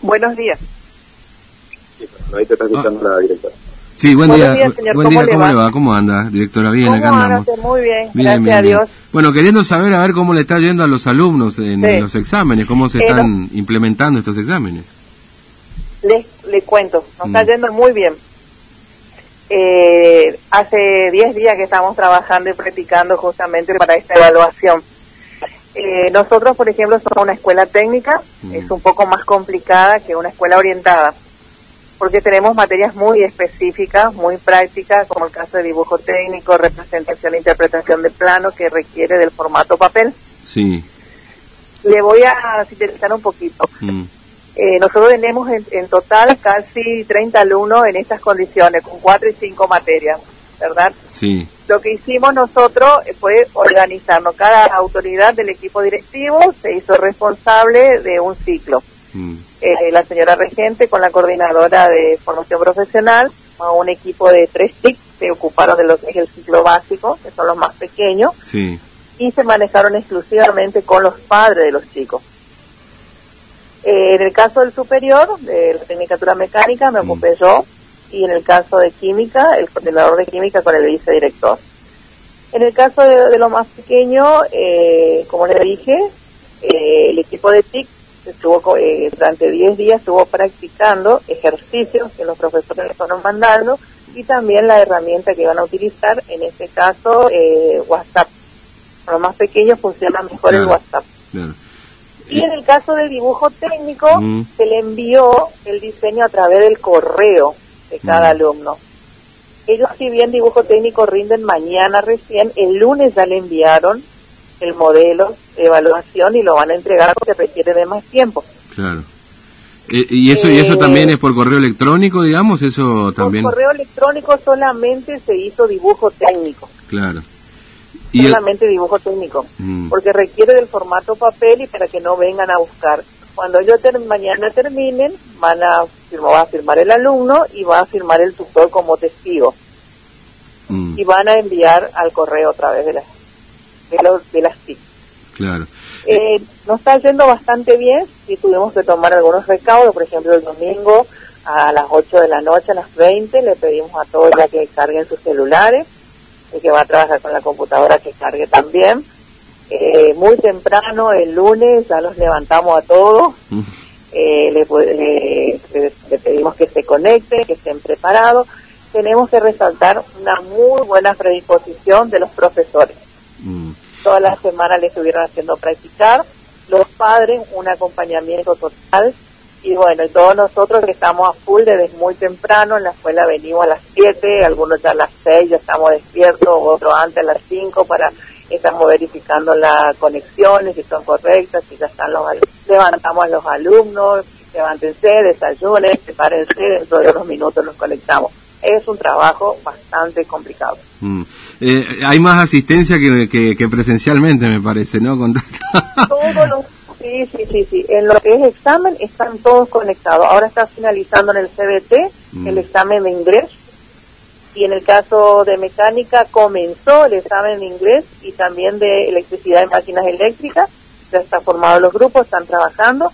Buenos días. ahí te está escuchando la directora. Sí, buen Buenos día, días, señor. buen ¿Cómo día, le ¿cómo va? le va? ¿Cómo anda, directora? Bien, ¿Cómo acá andamos. anda? Muy bien, Bien, gracias bien, a bien. Dios. Bueno, queriendo saber a ver cómo le está yendo a los alumnos en Sí. los exámenes, cómo se Eh, están implementando estos exámenes. Le, le cuento, nos está Mm. yendo muy bien. Eh, hace 10 días que estamos trabajando y practicando justamente para esta evaluación. Eh, nosotros, por ejemplo, somos una escuela técnica, Mm. es un poco más complicada que una escuela orientada, porque tenemos materias muy específicas, muy prácticas, como el caso de dibujo técnico, representación e interpretación de plano, que requiere del formato papel. Sí. Le voy a sintetizar un poquito. Mm. Eh, nosotros tenemos en, en total casi 30 alumnos en estas condiciones, con cuatro y cinco materias, ¿verdad? Sí. Lo que hicimos nosotros eh, fue organizarnos. Cada autoridad del equipo directivo se hizo responsable de un ciclo. Mm. Eh, la señora regente con la coordinadora de formación profesional, a un equipo de tres TIC se ocuparon de lo que es el ciclo básico, que son los más pequeños, Sí. y se manejaron exclusivamente con los padres de los chicos. Eh, en el caso del superior, de la tecnicatura mecánica, me Mm. ocupé yo, y en el caso de química, el coordinador de química con el vicedirector. En el caso de, de lo más pequeño, eh, como le dije, eh, el equipo de TIC estuvo eh, durante 10 días estuvo practicando ejercicios que los profesores les fueron mandando y también la herramienta que iban a utilizar, en este caso eh, WhatsApp. Para los más pequeños funciona mejor el Claro. WhatsApp. Claro. Y en el caso del dibujo técnico, Mm. se le envió el diseño a través del correo de cada Mm. alumno. Ellos, si bien dibujo técnico rinden mañana recién, el lunes ya le enviaron el modelo de evaluación y lo van a entregar porque requiere de más tiempo. Claro. Eh, y eso y eso Eh, también es por correo electrónico, digamos, eso también. Por correo electrónico solamente se hizo dibujo técnico, Claro. Y el- solamente dibujo técnico, Mm. porque requiere del formato papel y para que no vengan a buscar. Cuando ter- mañana terminen, van a firmar, va a firmar el alumno y va a firmar el tutor como testigo Mm, y van a enviar al correo otra vez de las de, los, de las TIC. claro. Eh, nos está yendo bastante bien y tuvimos que tomar algunos recaudos, por ejemplo el domingo a las 8 de la noche, a las 20, le pedimos a todos ya que carguen sus celulares, el que va a trabajar con la computadora que cargue también. Eh, muy temprano el lunes ya los levantamos a todos, Mm, eh, le, pu- le- le- le pedimos que se conecten, que estén preparados. Tenemos que resaltar una muy buena predisposición de los profesores. Mm, toda la semana le estuvieron haciendo practicar, los padres un acompañamiento total. Y bueno, y todos nosotros que estamos a full desde muy temprano, en la escuela venimos a las 7, algunos ya a las 6 ya estamos despiertos, otros antes a las 5 para estamos verificando las conexiones, si son correctas, si ya están los levantamos a los alumnos, levántense, desayunen, prepárense, dentro de unos minutos nos conectamos. Es un trabajo bastante complicado. mm. Eh, hay más asistencia que, que, que presencialmente, me parece, ¿no? Todos los, sí, sí, sí, sí. En lo que es examen están todos conectados. Ahora está finalizando en el CBT Mm. el examen de inglés y en el caso de mecánica comenzó el examen de inglés y también de electricidad y máquinas eléctricas. Ya están formados los grupos, están trabajando.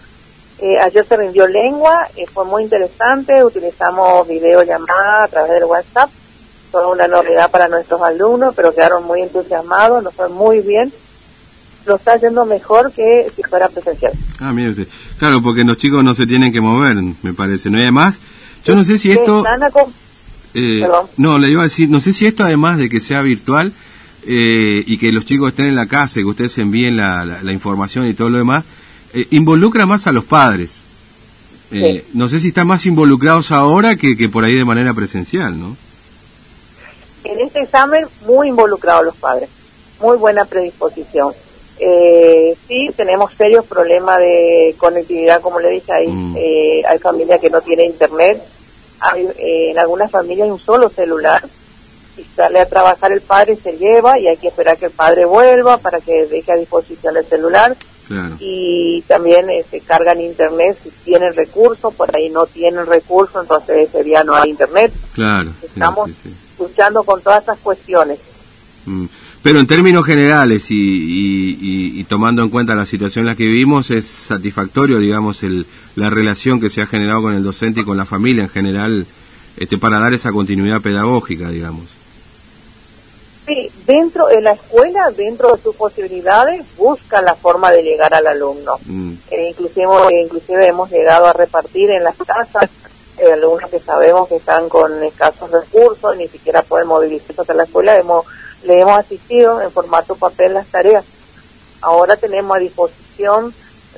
Eh, ayer se rindió lengua, eh, fue muy interesante, utilizamos videollamada a través del WhatsApp, fue una novedad para nuestros alumnos, pero quedaron muy entusiasmados, nos fue muy bien, lo está yendo mejor que si fuera presencial. Ah, mire usted. Claro, porque los chicos no se tienen que mover, me parece, ¿no? Y además, yo no sé si esto... Eh, Perdón. no, le iba a decir, no sé si esto además de que sea virtual eh, y que los chicos estén en la casa y que ustedes envíen la, la- la información y todo lo demás, eh, involucra más a los padres. Eh, No sé si están más involucrados ahora que, que por ahí de manera presencial, ¿no? En este examen, muy involucrados los padres, muy buena predisposición. Eh, sí, tenemos serios problemas de conectividad, como le dije, hay, Mm. eh, hay familias que no tienen internet, hay, eh, en algunas familias hay un solo celular, y sale a trabajar el padre, se lleva y hay que esperar que el padre vuelva para que deje a disposición el celular Claro. y también eh, se cargan internet si tienen recursos, por ahí no tienen recursos, entonces ese día no hay internet. Claro. sí, Estamos sí, sí. luchando con todas estas cuestiones. Mm. Pero en términos generales y, tomando en cuenta la situación en la que vivimos, es satisfactorio, digamos, el, la relación que se ha generado con el docente y con la familia en general este, para dar esa continuidad pedagógica, digamos. Sí, dentro de la escuela, dentro de sus posibilidades, busca la forma de llegar al alumno. Mm. Eh, inclusive, inclusive hemos llegado a repartir en las casas eh, alumnos que sabemos que están con escasos recursos, ni siquiera pueden movilizarse a la escuela, hemos le hemos asistido en formato papel las tareas. Ahora tenemos a disposición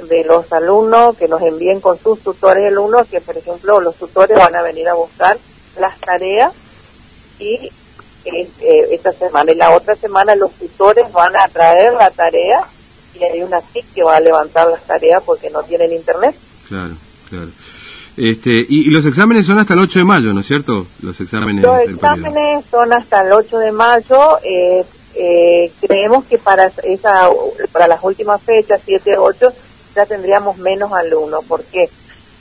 de los alumnos que nos envíen con sus tutores alumnos, que por ejemplo los tutores van a venir a buscar las tareas y eh, eh, esta semana y la otra semana los tutores van a traer la tarea y hay una TIC que va a levantar las tareas porque no tienen internet. Claro, claro. Este, y, los exámenes son hasta el 8 de mayo, ¿no es cierto? Los exámenes. Los exámenes son hasta el 8 de mayo. Eh, eh, creemos que para esa para las últimas fechas, 7 8, ya tendríamos menos alumnos. ¿Por qué?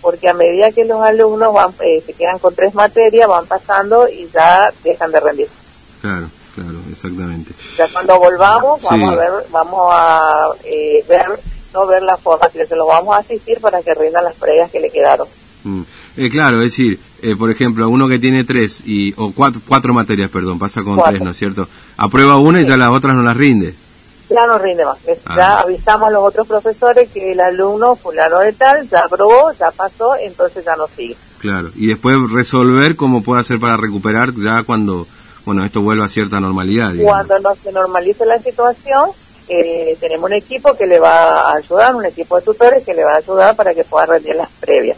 Porque a medida que los alumnos van, eh, se quedan con tres materias, van pasando y ya dejan de rendir. Claro, claro, exactamente. Ya cuando volvamos, vamos a ver, vamos a ver, no ver la forma, sino que lo vamos a asistir para que rindan las previas que le quedaron. Mm. Eh, claro, es decir, eh, por ejemplo, uno que tiene tres y o cuatro, cuatro materias, perdón, pasa con tres, ¿no es cierto? Aprueba una y ya las otras no las rinde. Ya no rinde más. Ah. Ya avisamos a los otros profesores que el alumno fulano de tal ya aprobó, ya pasó, entonces ya no sigue. Claro, y después resolver cómo puede hacer para recuperar ya cuando, bueno, esto vuelva a cierta normalidad. Cuando no se normalice la situación, eh, tenemos un equipo que le va a ayudar, un equipo de tutores que le va a ayudar para que pueda rendir las previas.